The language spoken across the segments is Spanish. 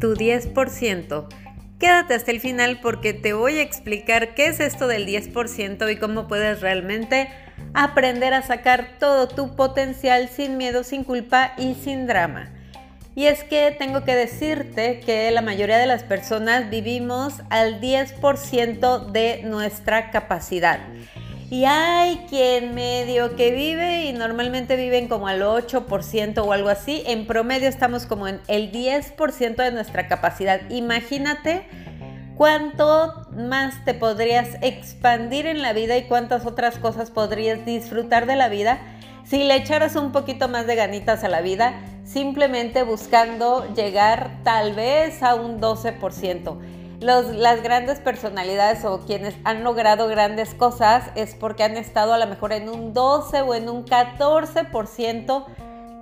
tu 10%. Quédate hasta el final porque te voy a explicar qué es esto del 10% y cómo puedes realmente aprender a sacar todo tu potencial sin miedo, sin culpa y sin drama. Y es que tengo que decirte que la mayoría de las personas vivimos al 10% de nuestra capacidad. Y hay quien medio que vive y normalmente viven como al 8% o algo así. En promedio estamos como en el 10% de nuestra capacidad. Imagínate cuánto más te podrías expandir en la vida y cuántas otras cosas podrías disfrutar de la vida si le echaras un poquito más de ganitas a la vida, simplemente buscando llegar tal vez a un 12% las grandes personalidades o quienes han logrado grandes cosas es porque han estado a lo mejor en un 12 o en un 14%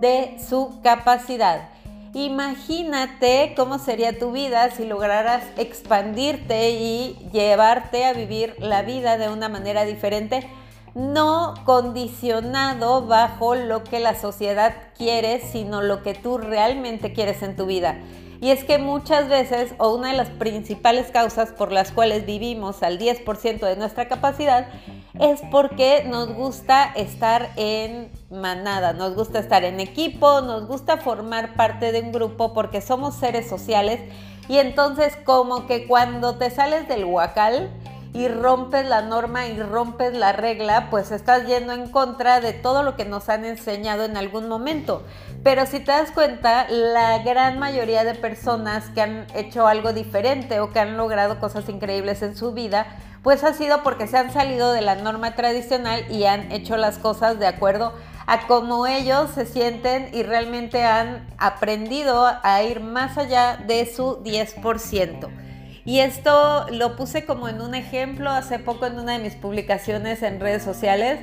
de su capacidad. Imagínate cómo sería tu vida si lograras expandirte y llevarte a vivir la vida de una manera diferente, no condicionado bajo lo que la sociedad quiere, sino lo que tú realmente quieres en tu vida. Y es que muchas veces, o una de las principales causas por las cuales vivimos al 10% de nuestra capacidad, es porque nos gusta estar en manada, nos gusta estar en equipo, nos gusta formar parte de un grupo porque somos seres sociales. Y entonces como que cuando te sales del huacal, y rompes la norma y rompes la regla, pues estás yendo en contra de todo lo que nos han enseñado en algún momento. Pero si te das cuenta, la gran mayoría de personas que han hecho algo diferente o que han logrado cosas increíbles en su vida, pues ha sido porque se han salido de la norma tradicional y han hecho las cosas de acuerdo a cómo ellos se sienten y realmente han aprendido a ir más allá de su 10%. Y esto lo puse como en un ejemplo hace poco en una de mis publicaciones en redes sociales.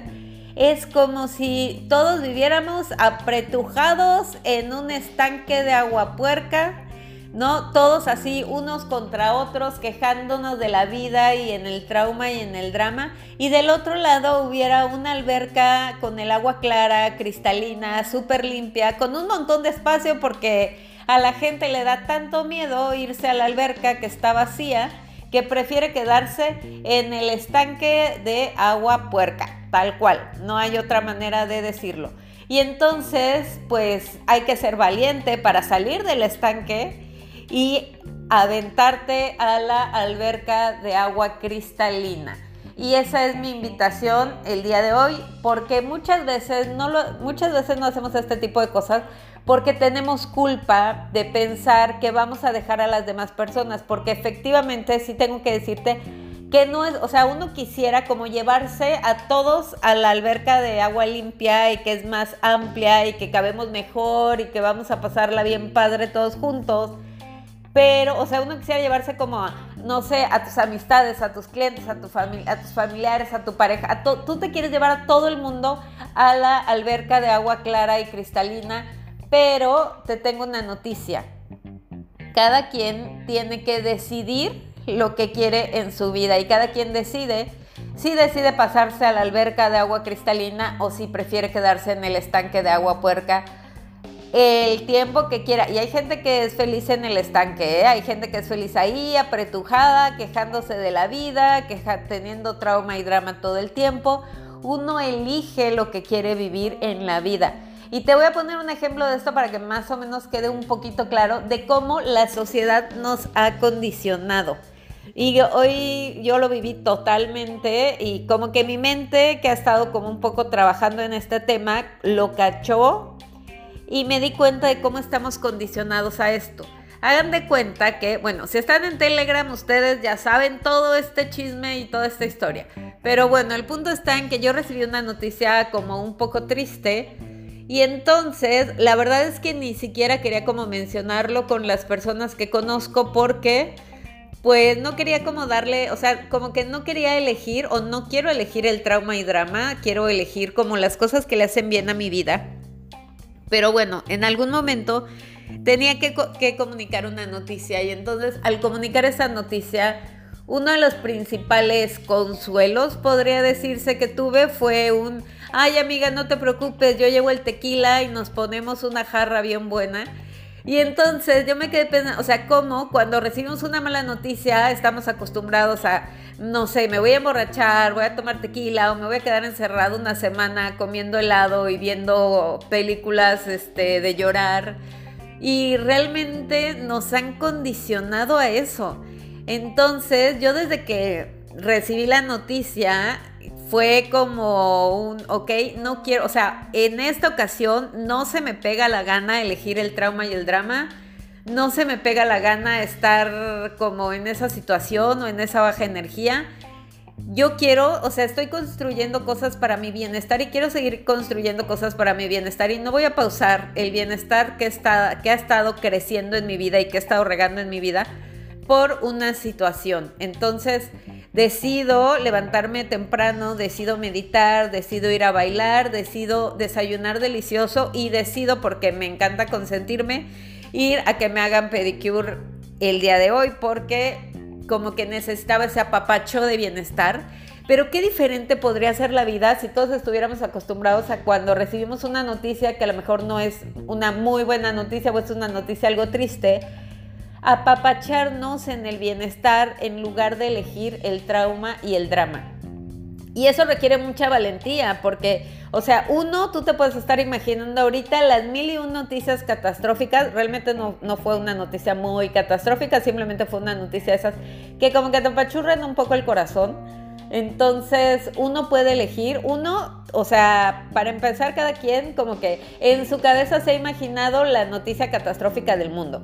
Es como si todos viviéramos apretujados en un estanque de agua puerca, ¿no? Todos así, unos contra otros, quejándonos de la vida y en el trauma y en el drama. Y del otro lado hubiera una alberca con el agua clara, cristalina, súper limpia, con un montón de espacio porque a la gente le da tanto miedo irse a la alberca que está vacía que prefiere quedarse en el estanque de agua puerca, tal cual, no hay otra manera de decirlo. Y entonces, pues hay que ser valiente para salir del estanque y aventarte a la alberca de agua cristalina. Y esa es mi invitación el día de hoy, porque muchas veces no, muchas veces no hacemos este tipo de cosas porque tenemos culpa de pensar que vamos a dejar a las demás personas, porque efectivamente sí tengo que decirte que no es, o sea, uno quisiera como llevarse a todos a la alberca de agua limpia y que es más amplia y que cabemos mejor y que vamos a pasarla bien padre todos juntos. Pero, o sea, uno quisiera llevarse como, no sé, a tus amistades, a tus clientes, a, tu a tus familiares, a tu pareja. Tú te quieres llevar a todo el mundo a la alberca de agua clara y cristalina pero te tengo una noticia. Cada quien tiene que decidir lo que quiere en su vida y cada quien decide si decide pasarse a la alberca de agua cristalina o si prefiere quedarse en el estanque de agua puerca el tiempo que quiera. Y hay gente que es feliz en el estanque, ¿eh? hay gente que es feliz ahí, apretujada, quejándose de la vida, teniendo trauma y drama todo el tiempo. Uno elige lo que quiere vivir en la vida. Y te voy a poner un ejemplo de esto para que más o menos quede un poquito claro de cómo la sociedad nos ha condicionado. Y hoy yo lo viví totalmente y como que mi mente, que ha estado como un poco trabajando en este tema, lo cachó y me di cuenta de cómo estamos condicionados a esto. Hagan de cuenta que, bueno, si están en Telegram, ustedes ya saben todo este chisme y toda esta historia. Pero bueno, el punto está en que yo recibí una noticia como un poco triste y entonces, la verdad es que ni siquiera quería como mencionarlo con las personas que conozco porque pues no quería como darle, o sea, como que no quería elegir o no quiero elegir el trauma y drama, quiero elegir como las cosas que le hacen bien a mi vida. Pero bueno, en algún momento tenía que, que comunicar una noticia y entonces al comunicar esa noticia, uno de los principales consuelos, podría decirse que tuve, fue un ay amiga, no te preocupes, yo llevo el tequila y nos ponemos una jarra bien buena. Y entonces yo me quedé pensando, o sea, ¿cómo cuando recibimos una mala noticia estamos acostumbrados a, no sé, me voy a emborrachar, voy a tomar tequila o me voy a quedar encerrado una semana comiendo helado y viendo películas este, de llorar? Y realmente nos han condicionado a eso. Entonces yo desde que recibí la noticia fue como un, ok, no quiero, o sea, en esta ocasión no se me pega la gana elegir el trauma y el drama, no se me pega la gana estar como en esa situación o en esa baja energía. Yo quiero, o sea, estoy construyendo cosas para mi bienestar y quiero seguir construyendo cosas para mi bienestar y no voy a pausar el bienestar que, está, que ha estado creciendo en mi vida y que ha estado regando en mi vida por una situación. Entonces, decido levantarme temprano, decido meditar, decido ir a bailar, decido desayunar delicioso y decido, porque me encanta consentirme, ir a que me hagan pedicure el día de hoy porque como que necesitaba ese apapacho de bienestar. Pero qué diferente podría ser la vida si todos estuviéramos acostumbrados a cuando recibimos una noticia que a lo mejor no es una muy buena noticia o es una noticia algo triste, apapacharnos en el bienestar en lugar de elegir el trauma y el drama. Y eso requiere mucha valentía, porque, o sea, uno, tú te puedes estar imaginando ahorita las mil y un noticias catastróficas. Realmente no, no fue una noticia muy catastrófica, simplemente fue una noticia de esas que como que te apachurran un poco el corazón. Entonces, uno puede elegir, uno, o sea, para empezar, cada quien como que en su cabeza se ha imaginado la noticia catastrófica del mundo.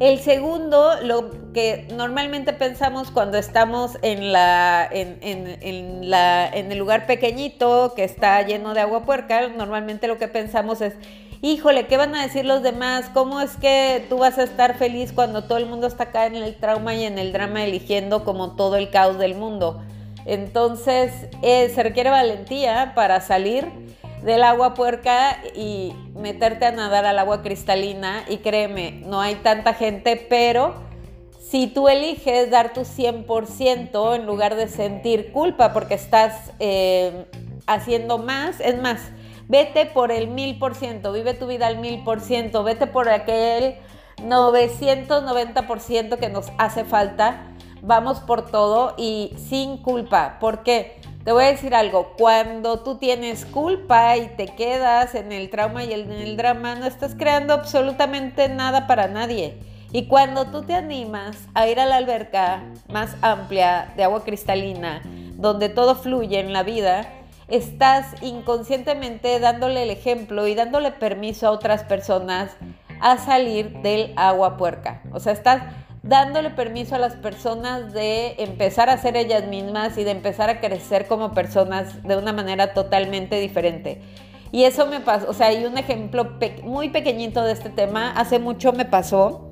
El segundo, lo que normalmente pensamos cuando estamos en, la, en, la, en el lugar pequeñito que está lleno de agua puerca, normalmente lo que pensamos es, híjole, ¿qué van a decir los demás? ¿Cómo es que tú vas a estar feliz cuando todo el mundo está acá en el trauma y en el drama eligiendo como todo el caos del mundo? Entonces, eh, se requiere valentía para salir del agua puerca y meterte a nadar al agua cristalina. Y créeme, no hay tanta gente, pero si tú eliges dar tu 100% en lugar de sentir culpa porque estás eh, haciendo más, es más, vete por el 1000%, vive tu vida al 1000%, vete por aquel 990% que nos hace falta. Vamos por todo y sin culpa. ¿Por qué? Te voy a decir algo, cuando tú tienes culpa y te quedas en el trauma y en el drama, no estás creando absolutamente nada para nadie. Y cuando tú te animas a ir a la alberca más amplia de agua cristalina, donde todo fluye en la vida, estás inconscientemente dándole el ejemplo y dándole permiso a otras personas a salir del agua puerca. O sea, estás dándole permiso a las personas de empezar a ser ellas mismas y de empezar a crecer como personas de una manera totalmente diferente. Y eso me pasó, o sea, hay un ejemplo muy pequeñito de este tema. Hace mucho me pasó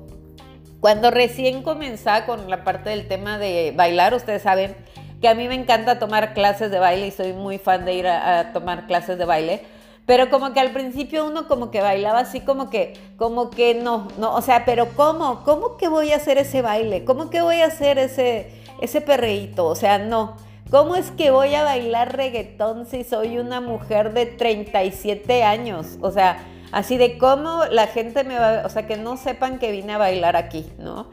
cuando recién comenzaba con la parte del tema de bailar. Ustedes saben que a mí me encanta tomar clases de baile y soy muy fan de ir a tomar clases de baile pero como que al principio uno como que bailaba así como que, como que no, no, o sea, pero ¿cómo? ¿Cómo que voy a hacer ese baile? ¿Cómo que voy a hacer ese, ese perreíto? O sea, no. ¿Cómo es que voy a bailar reggaetón si soy una mujer de 37 años? O sea, así de cómo la gente me va, o sea, que no sepan que vine a bailar aquí, ¿no?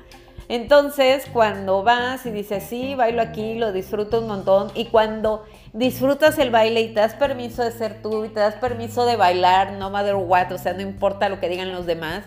Entonces, cuando vas y dices, sí, bailo aquí, lo disfruto un montón, y cuando disfrutas el baile y te das permiso de ser tú y te das permiso de bailar, no matter what, o sea, no importa lo que digan los demás,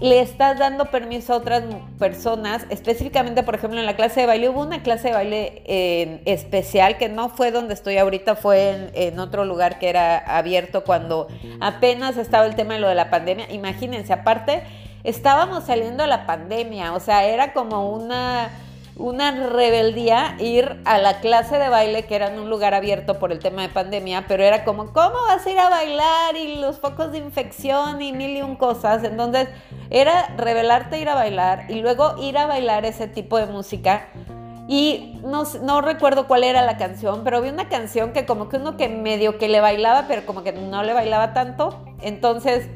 le estás dando permiso a otras personas, específicamente, por ejemplo, en la clase de baile, hubo una clase de baile eh, especial que no fue donde estoy ahorita, fue en, en, otro lugar que era abierto cuando apenas estaba el tema de lo de la pandemia. Imagínense, aparte estábamos saliendo a la pandemia, o sea, era como una, una rebeldía ir a la clase de baile que era en un lugar abierto por el tema de pandemia, pero era como, ¿cómo vas a ir a bailar? Y los focos de infección y mil y un cosas. Entonces, era revelarte ir a bailar y luego ir a bailar ese tipo de música. Y no, no, recuerdo cuál era la canción, pero vi una canción que como que uno que medio que le bailaba, pero como que no le bailaba tanto. Entonces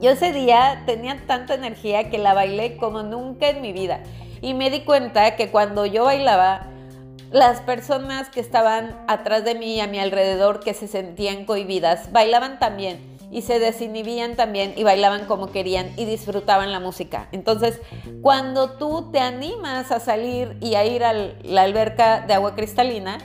yo ese día tenía tanta energía que la bailé como nunca en mi vida. Y me di cuenta que cuando yo bailaba, las personas que estaban atrás de mí a mi alrededor que se sentían cohibidas, bailaban también. y se desinhibían también y bailaban como querían y disfrutaban la música. Entonces, cuando tú te animas a salir y a ir a la alberca de agua cristalina,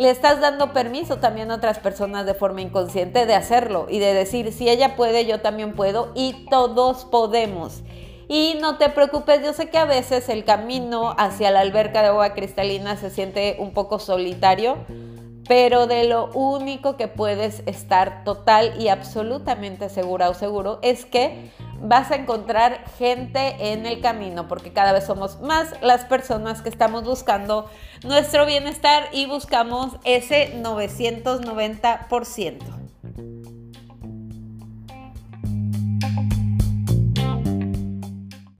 le estás dando permiso también a otras personas de forma inconsciente de hacerlo y de decir, si ella puede, yo también puedo y todos podemos. Y no te preocupes, yo sé que a veces el camino hacia la alberca de agua cristalina se siente un poco solitario, pero de lo único que puedes estar total y absolutamente segura o seguro es que vas a encontrar gente en el camino, porque cada vez somos más las personas que estamos buscando nuestro bienestar y buscamos ese 990%.